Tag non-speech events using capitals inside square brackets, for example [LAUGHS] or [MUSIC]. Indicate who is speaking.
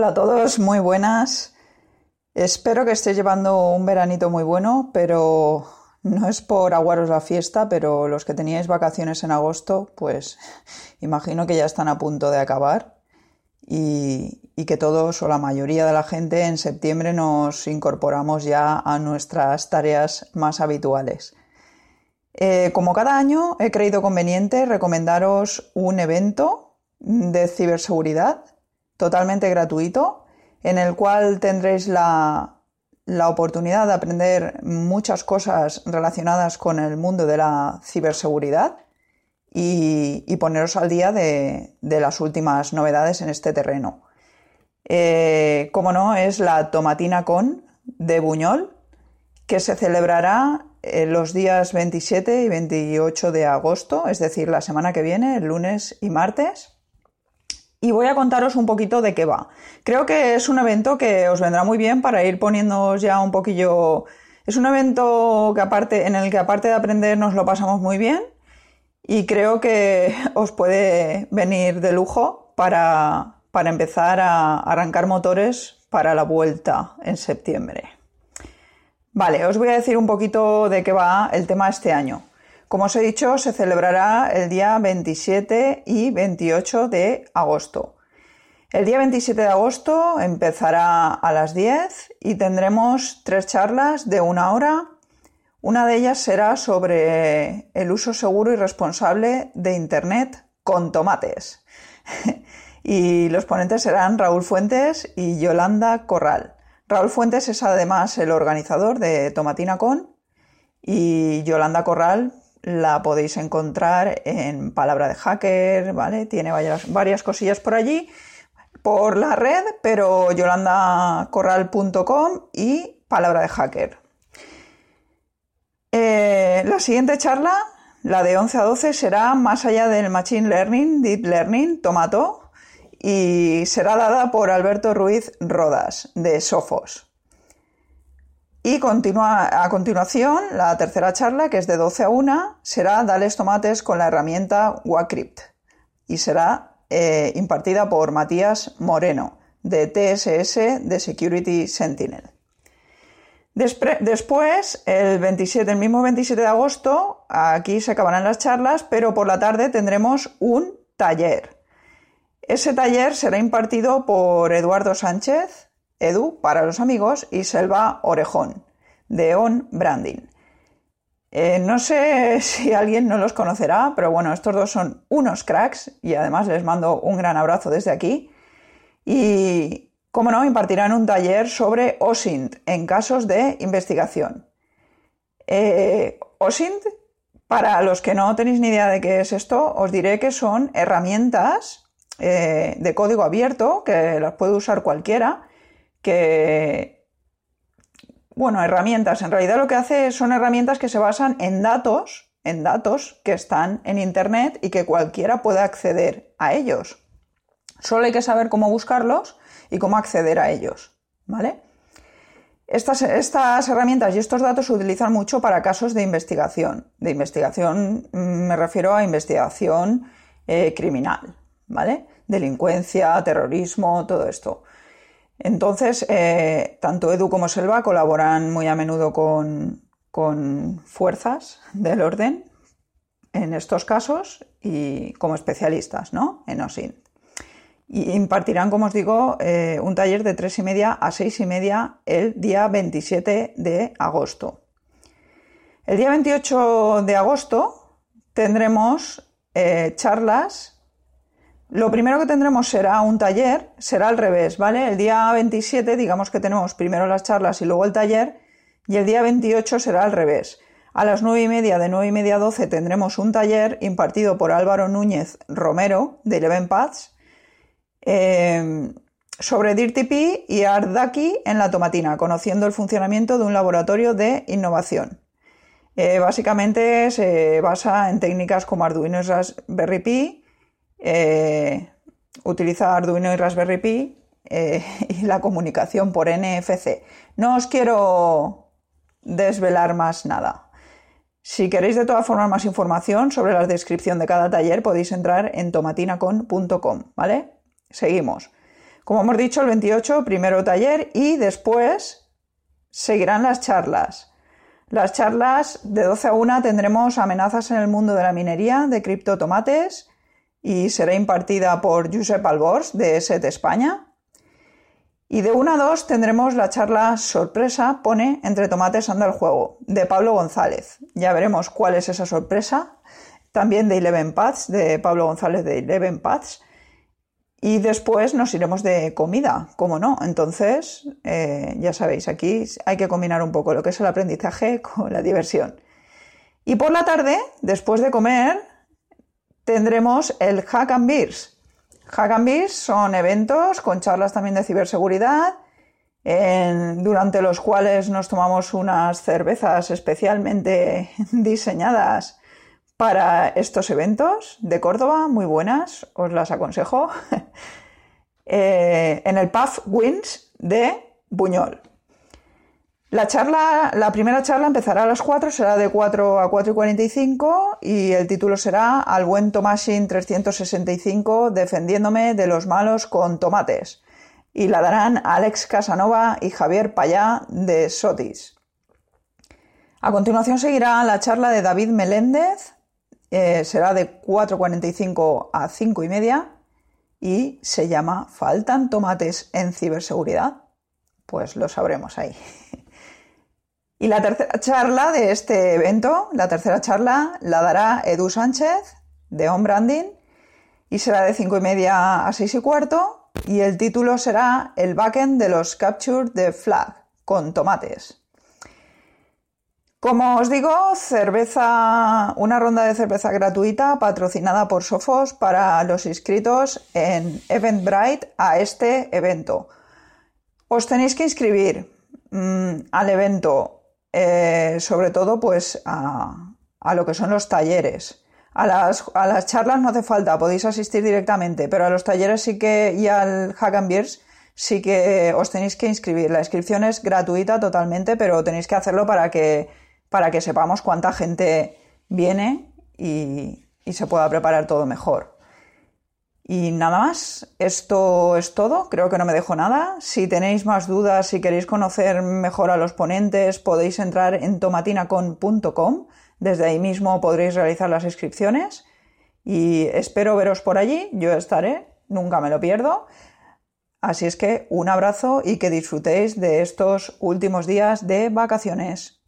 Speaker 1: Hola a todos, muy buenas. Espero que estéis llevando un veranito muy bueno, pero no es por aguaros la fiesta, pero los que teníais vacaciones en agosto, pues [LAUGHS] imagino que ya están a punto de acabar y, que todos o la mayoría de la gente en septiembre nos incorporamos ya a nuestras tareas más habituales. Eh, como cada año, he creído conveniente recomendaros un evento de ciberseguridad totalmente gratuito en el cual tendréis la, oportunidad de aprender muchas cosas relacionadas con el mundo de la ciberseguridad y, poneros al día de, las últimas novedades en este terreno. Eh, como no, es la Tomatina Con de Buñol, que se celebrará eh, los días 27 y 28 de agosto, es decir, la semana que viene, el lunes y martes y voy a contaros un poquito de qué va. Creo que es un evento que os vendrá muy bien para ir poniéndoos ya un poquillo. Es un evento que aparte, en el que aparte de aprender nos lo pasamos muy bien y creo que [LAUGHS] os puede venir de lujo para, para empezar a arrancar motores para la vuelta en septiembre. Vale, os voy a decir un poquito de qué va el tema este año. Como os he dicho, se celebrará el día 27 y 28 de agosto. El día 27 de agosto empezará a las 10 y tendremos tres charlas de una hora. Una de ellas será sobre el uso seguro y responsable de Internet con tomates. [LAUGHS] y los ponentes serán Raúl Fuentes y Yolanda Corral. Raúl Fuentes es además el organizador de Tomatina Con y Yolanda Corral la podéis encontrar en Palabra de Hacker, ¿vale? Tiene varias, varias cosillas por allí, por la red, pero yolandacorral.com y Palabra de Hacker. Eh, la siguiente charla, la de 11 a 12, será más allá del Machine Learning, Deep Learning, Tomato, y será dada por Alberto Ruiz Rodas, de Sofos. Y a continuación, la tercera charla, que es de 12 a 1, será Dales Tomates con la herramienta Wacrypt y será eh, impartida por Matías Moreno, de TSS de Security Sentinel. después, el, 27, el mismo 27 de agosto, aquí se acabarán las charlas, pero por la tarde tendremos un taller. Ese taller será impartido por Eduardo Sánchez, Edu para los amigos y Selva Orejón, de On Branding. Eh, no sé [LAUGHS] si alguien no los conocerá, pero bueno, estos dos son unos cracks y además les mando un gran abrazo desde aquí. Y, como no, impartirán un taller sobre OSINT en casos de investigación. Eh, OSINT, para los que no tenéis ni idea de qué es esto, os diré que son herramientas eh, de código abierto que las puede usar cualquiera que, bueno, herramientas, en realidad lo que hace son herramientas que se basan en datos, en datos que están en Internet y que cualquiera puede acceder a ellos. Solo hay que saber cómo buscarlos y cómo acceder a ellos, ¿vale? Estas, estas, herramientas y estos datos se utilizan mucho para casos de investigación. De investigación mm, me refiero a investigación eh, criminal, ¿vale? Delincuencia, terrorismo, todo esto. Entonces, eh, tanto Edu como Selva colaboran muy a menudo con, fuerzas del orden en estos casos y como especialistas ¿no? en OSINT. Y impartirán, como os digo, eh, un taller de tres y media a seis y media el día 27 de agosto. El día 28 de agosto tendremos eh, charlas lo primero que tendremos será un taller, será al revés, ¿vale? El día 27, digamos que tenemos primero las charlas y luego el taller, y el día 28 será al revés. A las 9 y media, de 9 y media a 12, tendremos un taller impartido por Álvaro Núñez Romero, de Eleven Paths, eh, sobre DIRTP y Ardaki en la tomatina, conociendo el funcionamiento de un laboratorio de innovación. Eh, básicamente se basa en técnicas como Arduino y Raspberry Pi, eh, utiliza Arduino y Raspberry Pi eh, [LAUGHS] y la comunicación por NFC. No os quiero desvelar más nada. Si queréis de todas formas más información sobre la descripción de cada taller podéis entrar en tomatinacon.com, ¿vale? Seguimos. Como hemos dicho, el 28 primero taller y después seguirán las charlas. Las charlas de 12 a 1 tendremos amenazas en el mundo de la minería de criptotomates y será impartida por Josep Albors de SET España. Y de 1 a 2 tendremos la charla sorpresa, pone Entre tomates anda el juego, de Pablo González. Ya veremos cuál es esa sorpresa. También de Eleven Paths, de Pablo González de Eleven Paths. Y después nos iremos de comida, como no. Entonces, eh, ya sabéis, aquí hay que combinar un poco lo que es el aprendizaje [LAUGHS] con la diversión. Y por la tarde, después de comer, tendremos el Hack and Beers. Hack and Beers son eventos con charlas también de ciberseguridad, durante los cuales nos tomamos unas cervezas especialmente [LAUGHS] diseñadas para estos eventos de Córdoba, muy buenas, os las aconsejo, [LAUGHS] eh, en el PAF Wins de Buñol. La charla, la primera charla empezará a las 4, será de 4 a 4 y 45 y el título será Al buen Tomasin 365 defendiéndome de los malos con tomates. Y la darán Alex Casanova y Javier Payá de Sotis. A continuación seguirá la charla de David Meléndez eh, será de 4.45 a 5 y media y se llama ¿Faltan tomates en ciberseguridad? Pues lo sabremos ahí. [LAUGHS] Y la tercera charla de este evento, la tercera charla, la dará Edu Sánchez de On Branding y será de 5 y media a 6 y cuarto y el título será El backend de los capture de flag con tomates. Como os digo, cerveza, una ronda de cerveza gratuita patrocinada por Sofos para los inscritos en Eventbrite a este evento. Os tenéis que inscribir mm, al evento, eh, sobre todo pues a, lo que son los talleres. A las, a las, charlas no hace falta, podéis asistir directamente, pero a los talleres sí que y al Hack and Beers sí que os tenéis que inscribir. La inscripción es gratuita totalmente, pero tenéis que hacerlo para que para que sepamos cuánta gente viene y, se pueda preparar todo mejor. Y nada más, esto es todo, creo que no me dejo nada. Si tenéis más dudas, si queréis conocer mejor a los ponentes, podéis entrar en tomatinacon.com, desde ahí mismo podréis realizar las inscripciones y espero veros por allí, yo estaré, nunca me lo pierdo. Así es que un abrazo y que disfrutéis de estos últimos días de vacaciones.